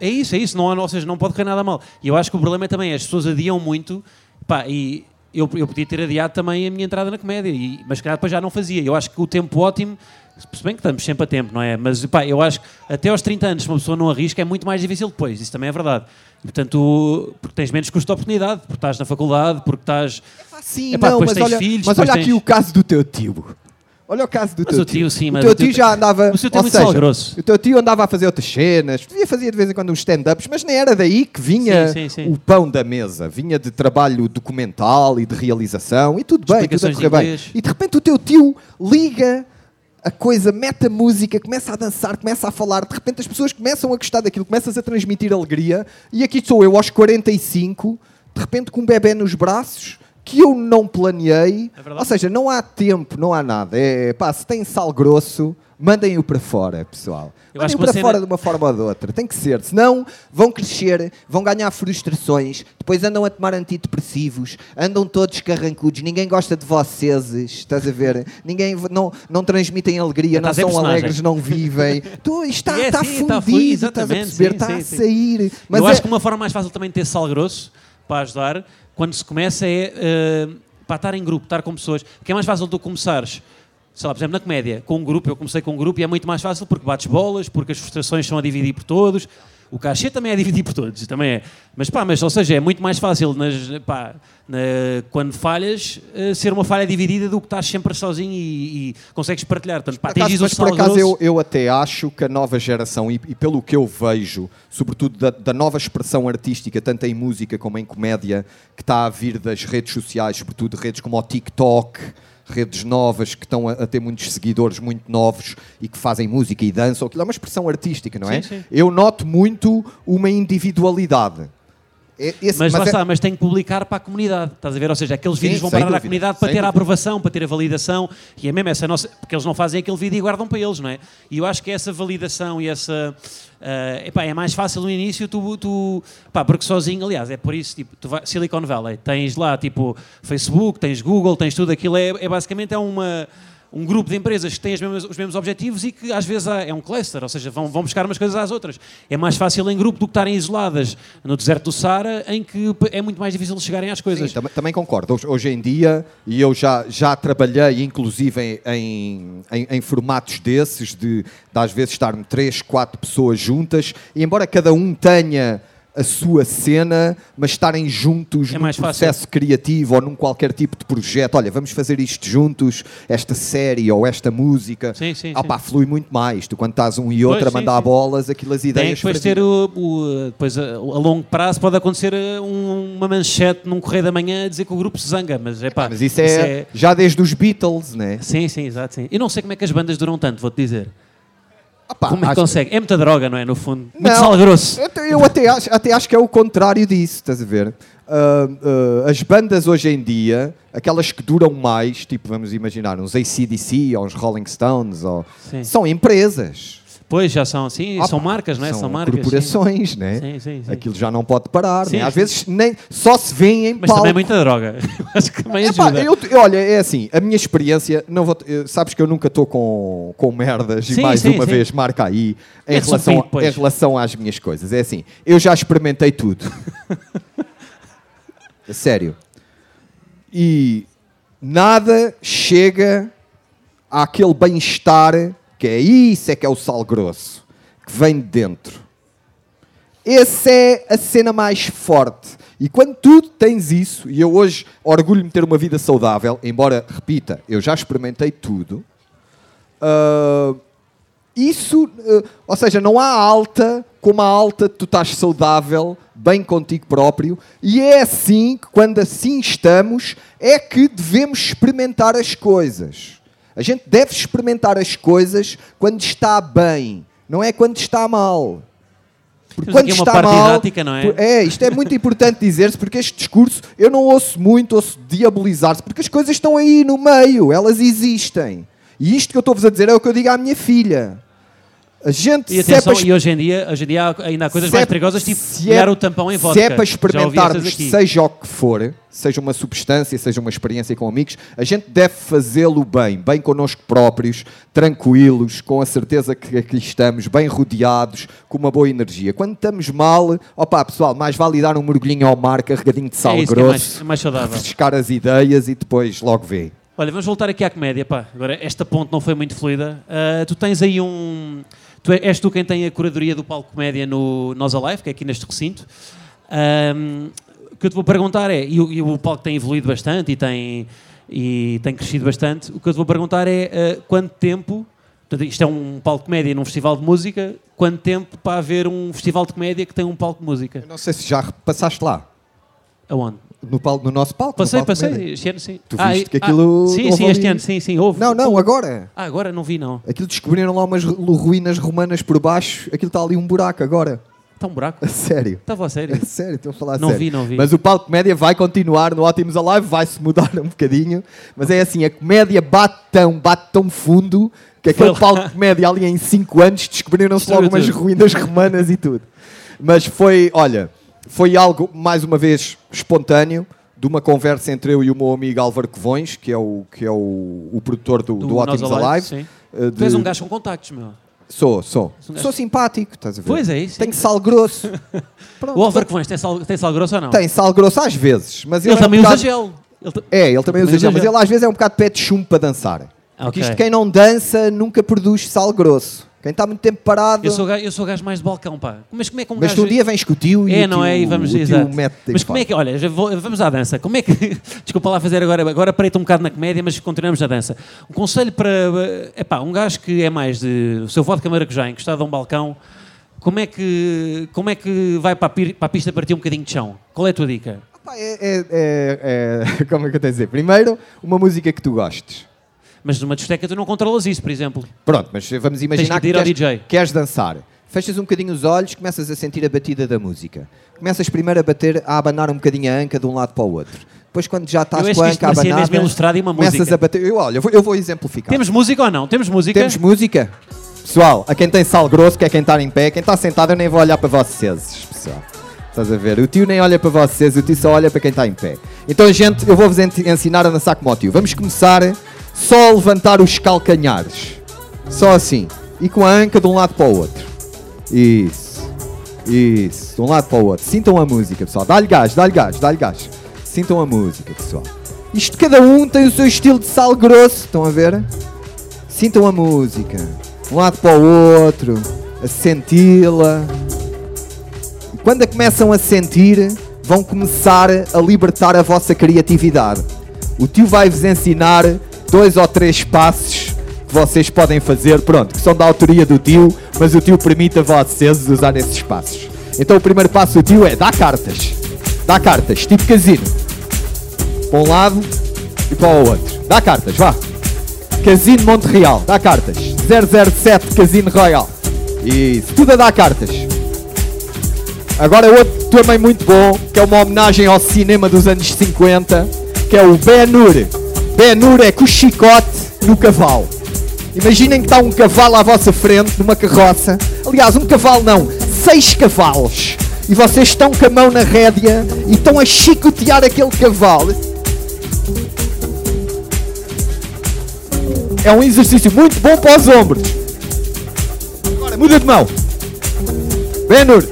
É isso, é isso. Não, ou seja, não pode correr nada mal. E eu acho que o problema é também, as pessoas adiam muito. Pá, e eu, eu podia ter adiado também a minha entrada na comédia, e, mas calhar depois já não fazia. Eu acho que o tempo ótimo, se bem que estamos sempre a tempo, não é? Mas pá, eu acho que até aos 30 anos, se uma pessoa não arrisca, é muito mais difícil depois. Isso também é verdade. E, portanto, porque tens menos custo de oportunidade, porque estás na faculdade, porque estás. Sim, Epá, não, mas olha, filhos, mas olha tens... aqui o caso do teu tio. Olha o caso do mas teu tio. tio. Sim, o teu tio, já andava. O seu tio é muito seja, grosso. O teu tio andava a fazer outras cenas, devia fazer de vez em quando uns stand-ups, mas nem era daí que vinha sim, sim. o pão da mesa. Vinha de trabalho documental e de realização e tudo bem, tudo a correr bem. E de repente o teu tio liga a coisa, mete a música, começa a dançar, começa a falar, de repente as pessoas começam a gostar daquilo, começas a transmitir alegria, e aqui sou eu aos 45, de repente com um bebê nos braços, que eu não planeei, é ou seja, não há tempo, não há nada, é pá, se tem sal grosso, Mandem-o para fora, pessoal. Mandem-o para fora de uma forma ou de outra. Tem que ser. Senão vão crescer, vão ganhar frustrações, depois andam a tomar antidepressivos, andam todos carrancudos, ninguém gosta de vocês, estás a ver? Ninguém não, não transmitem alegria, não são alegres, não vivem. tu, está, é, sim, fundido, está fundido, estás a perceber, sim, está sim, a sair. Mas Eu é... acho que uma forma mais fácil também de ter sal grosso para ajudar, quando se começa é uh, para estar em grupo, estar com pessoas. Porque é mais fácil tu começares sei lá, por exemplo, na comédia, com um grupo, eu comecei com um grupo e é muito mais fácil porque bates bolas, porque as frustrações são a dividir por todos. O cachê também é dividir por todos, também é. Mas pá, mas ou seja, é muito mais fácil nas, pá, na- quando falhas eh, ser uma falha dividida do que estás sempre sozinho e, e consegues partilhar. Portanto, pá, acaso, mas por acaso eu, eu até acho que a nova geração, e, e pelo que eu vejo, sobretudo da, da nova expressão artística, tanto em música como em comédia, que está a vir das redes sociais, sobretudo redes como o TikTok, redes novas que estão a, a ter muitos seguidores muito novos e que fazem música e dançam, aquilo é uma expressão artística, não é? Sim, sim. Eu noto muito uma individualidade. Esse- Mas, lá é- está, mas tem que publicar para a comunidade, estás a ver? Ou seja, aqueles Sim, vídeos vão sem parar à dúvida, comunidade para ter a dúvida. aprovação, para ter a validação, e é mesmo essa nossa, porque eles não fazem aquele vídeo e guardam para eles, não é? E eu acho que essa validação e essa. eh, epá, é mais fácil no início, tu, tu pá, porque sozinho, aliás, é por isso, tipo, tu vai, Silicon Valley, tens lá tipo Facebook, tens Google, tens tudo aquilo, é, é basicamente é uma. Um grupo de empresas que têm os mesmos objetivos e que às vezes há- é um cluster, ou seja, vão, vão buscar umas coisas às outras. É mais fácil em grupo do que estarem isoladas no deserto do Saara, em que é muito mais difícil chegarem às coisas. Sim, também, também concordo. Hoje, em dia, e eu já, já trabalhei inclusive em, em, em formatos desses, de, de às vezes estar três, quatro pessoas juntas, e embora cada um tenha a sua cena, mas estarem juntos É num mais fácil. processo criativo ou num qualquer tipo de projeto. Olha, vamos fazer isto juntos, esta série ou esta música. Sim, sim, Ah, sim. flui muito mais. Tu quando estás um e outro Pois, a mandar sim. bolas, aquilo as Tem ideias... que depois ter o, o- depois a, longo prazo pode acontecer uh, um- uma manchete num correio da manhã a dizer que o grupo se zanga, mas é pá. Mas isso é, já desde os Beatles, né? Sim, sim, exato. Sim. Eu não sei como é que as bandas duram tanto, vou-te dizer. Pá, como é que acho- consegue? É muita droga, não é? No fundo. Muito Não, sal grosso. Eu, até, acho, até acho que é o contrário disso, estás a ver? Ah, ah, as bandas hoje em dia, aquelas que duram mais, tipo, vamos imaginar, uns ACDC ou uns Rolling Stones, ou, Sim. são empresas. Pois, já são, sim, Ah, são pá, marcas, não é? São, marcas. sim. corporações, né? Sim, sim, sim. Aquilo já não pode parar, Sim, né? Às sim. vezes nem, só se vêem em Mas palco. também é muita droga. Acho que também Epá, ajuda. eu, eu- olha, é assim, a minha experiência, não vou, sabes que eu nunca estou com, com merdas e Sim, mais sim, uma sim. vez marca aí em relação, pois. em relação às minhas coisas. É assim, eu já experimentei tudo. A Sério. E nada chega àquele bem-estar que é isso é que é o sal grosso, que vem de dentro. Essa é a cena mais forte. E quando tu tens isso, e eu hoje orgulho-me de ter uma vida saudável, embora, repita, eu já experimentei tudo, ah, isso, ah, ou seja, não há alta como a alta tu estás saudável, bem contigo próprio, e é assim que, quando assim estamos, é que devemos experimentar as coisas. A gente deve experimentar as coisas quando está bem, não é quando está mal. Porque Temos aqui uma parte didática, não é? É, isto é muito importante dizer-se, porque este discurso eu não ouço muito, ouço diabolizar-se, porque as coisas estão aí no meio, elas existem. E isto que eu estou-vos a dizer é o que eu digo à minha filha. A gente E atenção, para e hoje em dia, hoje em dia ainda há coisas se mais perigosas, tipo molhar é- o tampão em vodka. Se é para experimentarmos, seja o que for, seja uma substância, seja uma experiência com amigos, a gente deve fazê-lo bem, bem connosco próprios, tranquilos, com a certeza que aqui estamos, bem rodeados, com uma boa energia. Quando estamos mal, opá, pessoal, mais vale dar um mergulhinho ao mar carregadinho de sal é é mais, grosso, é mais saudável. refrescar as ideias e depois logo vê. Olha, vamos voltar aqui à comédia, pá. Agora, esta ponte não foi muito fluida. Ah, tu tens aí um... Tu é- és tu quem tem a curadoria do palco comédia no Nós Alive, que é aqui neste recinto. Ahm, o que eu te vou perguntar é, e, o- e o palco tem evoluído bastante e tem, e tem crescido bastante, o que eu te vou perguntar é ah, quanto tempo, portanto, isto é um palco comédia num festival de música, quanto tempo para haver um festival de comédia que tem um palco de música? Eu não sei se já passaste lá, Aonde? No, palco, no nosso palco. Passei, palco passei, este ano sim. Tu Ah, viste que aquilo ah, sim, houve sim, este ali- ano, sim, sim, houve. Não, não, agora. Ah, agora não vi, não. Aquilo descobriram lá umas ru- ruínas romanas por baixo. Aquilo está ali um buraco agora. Está um buraco. A sério. Estava a sério. A sério, estou a falar a Não sério. vi, não vi. Mas o palco comédia vai continuar no Ótimos Alive, vai-se mudar um bocadinho. Mas é assim, a comédia bate tão, bate tão fundo que aquele Foi lá. palco comédia ali em 5 anos descobriram-se logo umas ruínas romanas e tudo. Mas foi, olha, foi algo, mais uma vez, espontâneo. De uma conversa entre eu e o meu amigo Álvaro Covões, que é o, que é o, o produtor do, do, Nós Ótimos Alive. sim. eh, Tu és de- um gajo com contactos, meu. Sou, sou. um Sou simpático, estás a ver? Pois é isso, Tenho sim. sal grosso. Pronto. O Álvaro Covões tem sal, tem sal grosso ou não? Tem sal grosso às vezes, mas Ele, ele, é um também bocado- usa gel. Ele É, ele também usa usa gel, mas gel. ele às vezes é um bocado pé de chumbo para dançar. Porque Ok. isto quem não dança nunca produz sal grosso. Quem está muito tempo parado. Eu sou, gajo, eu sou gajo mais de balcão, pá. Mas como é que um Mas gajo... um dia vens com o tio e É, não tio, é? E vamos, exato. Mas como é que, olha, já vou- vamos à dança. Como é que, desculpa lá fazer agora, agora parei-te um bocado na comédia, mas continuamos na dança. Um conselho para, é pá, um gajo que é mais de, o seu vodka maracujá encostado a um balcão, como é que, como é que vai para a, pi- para a pista partir um bocadinho de chão? Qual é a tua dica? É, é- é- é- Como é que eu tenho a dizer? Primeiro, uma música que tu gostes. Mas numa discoteca tu não controlas isso, por exemplo. Pronto, mas vamos imaginar que ao queres, queres dançar. Fechas um bocadinho os olhos, começas a sentir a batida da música. Começas primeiro a bater, a abanar um bocadinho a anca de um lado para o outro. Depois, quando já estás com a que anca abanada, mesmo ilustrado e uma começas música. a bater. Eu, olha, eu vou, eu vou exemplificar. Temos música ou não? Temos música? Temos música? Pessoal, a quem tem sal grosso, que é quem está em pé, quem está sentado, eu nem vou olhar para vocês, pessoal. Estás a ver? O tio nem olha para vocês, o tio só olha para quem está em pé. Então, gente, eu vou-vos en- ensinar a dançar como o tio. Vamos começar só levantar os calcanhares. Só assim. E com a anca de um lado para o outro. Isso. Isso. De um lado para o outro. Sintam a música, pessoal. Dá-lhe gás, dá-lhe gás, dá-lhe gás. Sintam a música, pessoal. Isto, cada um tem o seu estilo de sal grosso. Estão a ver? Sintam a música. De um lado para o outro. A senti-la. E quando a começam a sentir, vão começar a libertar a vossa criatividade. O tio vai-vos ensinar dois ou três passos que vocês podem fazer, pronto, que são da autoria do tio, mas o tio permite a vocês usar esses passos. Então o primeiro passo do tio é dar cartas. Dá cartas, tipo casino. Para um lado e para o outro. Dá cartas, vá. Casino Monte Real, dá cartas. 007 Casino Royal. Isso, tudo a dar cartas. Agora outro também muito bom, que é uma homenagem ao cinema dos anos 50, que é o Ben-Hur. Ben-Hur é com o chicote no cavalo. Imaginem que está um cavalo à vossa frente, numa carroça. Aliás, um cavalo não, seis cavalos. E vocês estão com a mão na rédea e estão a chicotear aquele cavalo. É um exercício muito bom para os ombros. Agora, muda de mão. Ben-Hur.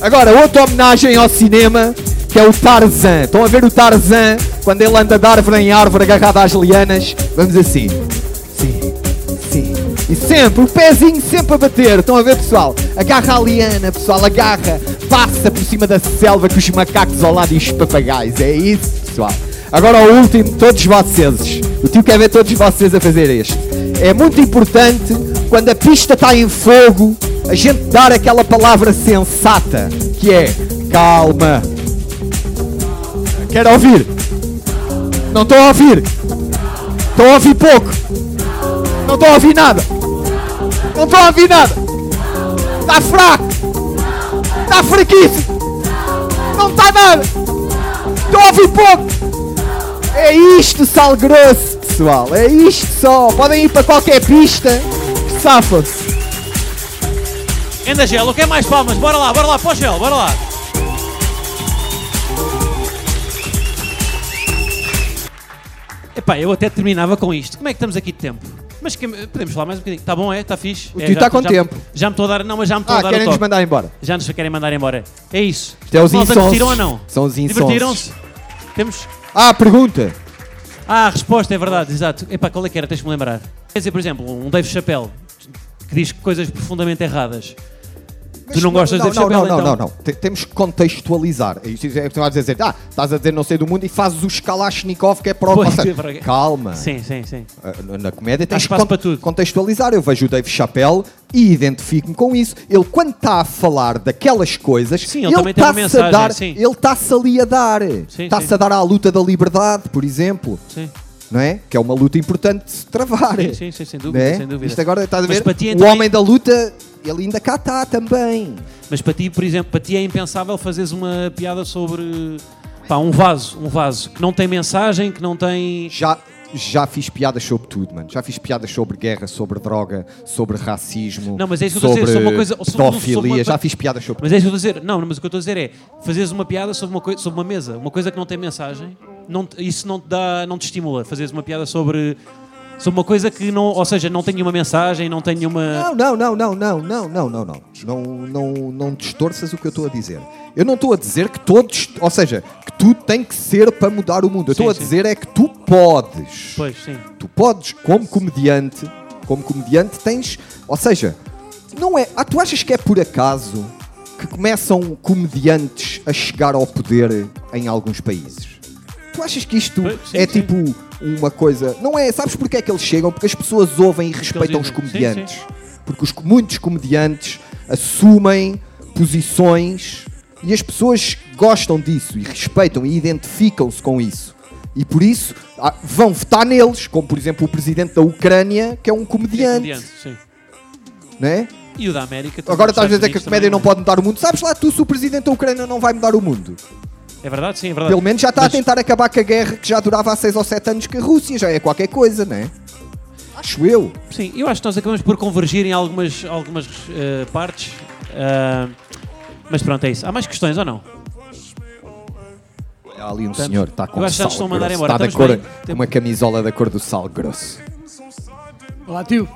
Agora, outra homenagem ao cinema, que é o Tarzan. Estão a ver o Tarzan, quando ele anda de árvore em árvore agarrado às lianas? Vamos assim. Sim, sim. E sempre, o pezinho sempre a bater. Estão a ver, pessoal? Agarra a liana, pessoal, agarra. Passa por cima da selva com os macacos ao lado e os papagaios. É isso, pessoal. Agora o último, todos vocês. O tio quer ver todos vocês a fazer este. É muito importante, quando a pista está em fogo, a gente dar aquela palavra sensata, que é calma. Quero ouvir. Não estou a ouvir. Estou a ouvir pouco. Não estou a ouvir nada. Não estou a ouvir nada. Está fraco. Está fraquíssimo. Não está nada. Estou a ouvir pouco. É isto, sal grosso, pessoal. É isto só. Podem ir para qualquer pista. Safam-se. Anda gelo, quer mais palmas? Bora lá, bora lá, pô gelo, bora lá. Epá, eu até terminava com isto. Como é que estamos aqui de tempo? Mas que- podemos falar mais um bocadinho. Está bom, é? Está fixe? O É, tio já- tá com já- tempo. Já me estou a dar, não, mas já me estou Ah, a dar o querem-nos toque. mandar embora. Já nos querem mandar embora. É isso. Isto é os Malta, insonsos. curtiram ou não? São os insonsos. Divertiram-se? Temos... Ah, pergunta. Ah, a resposta é verdade, exato. Epá, qual é que era? Tens-me lembrar. Quer dizer, por exemplo, um Dave Chappelle que diz coisas profundamente erradas. Tu não gostas não, de não, não, não, então? não, não. Te- Temos que contextualizar. É Isso é que dizer, ah, estás a dizer não sei do mundo e fazes o Kalashnikov que é para o Pois, Ou seja, para- Calma. Sim, sim, sim. Ah, Na comédia tens que contextualizar. Eu vejo o Dave Chappelle e identifico-me com isso. Ele, quando está a falar daquelas coisas, Sim, ele também tem uma está-se a mensagem, dar, sim. ele está-se ali a dar. Está-se a dar à luta da liberdade, por exemplo. Sim, Não é? Que é uma luta importante de se travar. sim, sim, sim, sem dúvida, Né? sem dúvida. Isto agora estás a ver? o então, homem da luta, ele ainda cá está também. Mas para ti, por exemplo, para ti é impensável fazeres uma piada sobre pá, um vaso, um vaso que não tem mensagem, que não tem. Já, já fiz piadas sobre tudo, mano. Já fiz piadas sobre guerra, sobre droga, sobre racismo. Não, mas é isso que eu estou a dizer, sobre uma coisa- pedofilia. sobre uma- Já fiz piadas sobre Mas é isso que eu estou a dizer. Não, mas o que eu estou a dizer é fazeres uma piada sobre uma, coi- sobre uma mesa, uma coisa que não tem mensagem, não, isso não te dá, não te estimula. Fazeres uma piada sobre, sou uma coisa que não, ou seja, não tenho uma mensagem, não tenho uma Não, não, não, não, não, não, não, não. Não, não, não distorças o que eu estou a dizer. Eu não estou a dizer que todos, ou seja, que tu tem que ser para mudar o mundo. Eu estou a dizer é que tu podes. Pois, sim. Tu podes, como comediante, como comediante tens, ou seja, não é. Ah, tu achas que é por acaso que começam comediantes a chegar ao poder em alguns países? Tu achas que isto sim, é sim. tipo uma coisa, não é, sabes porque é que eles chegam? Porque as pessoas ouvem e respeitam os dizem. Sim, comediantes. Porque os, muitos comediantes assumem posições e as pessoas gostam disso e respeitam e identificam-se com isso. E por isso ah, vão votar neles, como por exemplo o presidente da Ucrânia, que é um É comediante. comediante, sim. né? E o da América também. Agora estás a dizer que a comédia não também. pode mudar o mundo. Sabes lá tu se o presidente da Ucrânia não vai mudar o mundo? É verdade, sim, é verdade. Pelo menos já está Mas- a tentar acabar com a guerra que já durava há 6 ou 7 anos com a Rússia, já é qualquer coisa, né? Acho eu. Sim, eu acho que nós acabamos por convergir em algumas, algumas eh, partes. Ah, mas pronto, é isso. Há mais questões ou não? Olha ali um Estamos- senhor, está com eu acho que já sal grosso. embora. Está da Estamos cor, bem? uma camisola da cor do sal grosso. Olá, tio.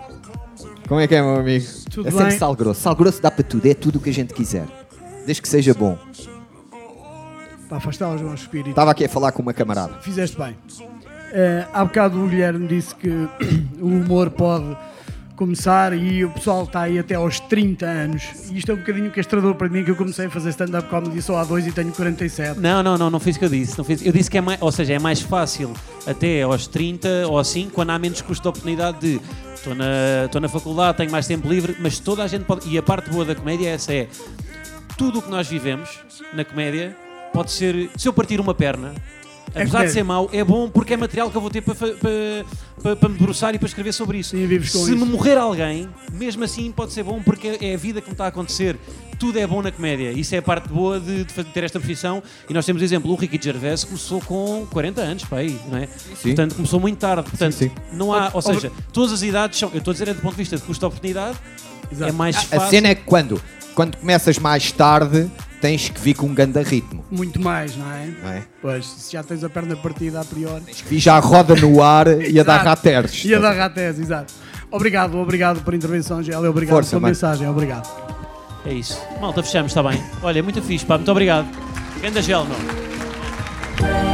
Como é que é, meu amigo? Tudo é sempre bem? sal grosso. Sal grosso dá para tudo, é tudo o que a gente quiser. Desde que seja bom. Para afastar os maus espíritos. Estava aqui a falar com uma camarada. Fizeste bem. Eh, há bocado o Guilherme disse que o humor pode começar e o pessoal está aí até aos 30 anos. E isto é um bocadinho castrador para mim, que eu comecei a fazer stand-up comedy só há dois e tenho 47. Não, não, não, não fiz o que eu disse. Não fiz. Eu disse que é mais, ou seja, é mais fácil até aos 30 ou assim, quando há menos custo de oportunidade de estou na, estou na faculdade, tenho mais tempo livre, mas toda a gente pode. E a parte boa da comédia é essa: é tudo o que nós vivemos na comédia pode ser. Se eu partir uma perna. Apesar de comédia. ser mau, é bom porque é material que eu vou ter para, para, para, para me debruçar e para escrever sobre isso. Sim, vives com Se me isso. morrer alguém, mesmo assim pode ser bom porque é a vida que me está a acontecer. Tudo é bom na comédia. Isso é a parte boa de, de ter esta profissão. E nós temos exemplo, o Ricky Gervais começou com 40 anos, pá, aí, não é? Portanto, começou muito tarde. Portanto, sim. não há, ou seja, todas as idades são, eu estou a dizer é do ponto de vista de custo de oportunidade, Exato. é mais A fácil. cena é que quando, quando começas mais tarde, tens que vir com um ganda ritmo. Muito mais, não é? Não é? Pois, se já tens a perna partida a priori. Tens que vir já a roda no ar e a dar rateres. E a dar ratés, exato. Obrigado, obrigado por intervenção, Gélio. Obrigado Força, pela mano. mensagem, obrigado. É isso. Malta, fechamos, está bem. Olha, muito fixe, pá, muito obrigado. Ganda gel, meu.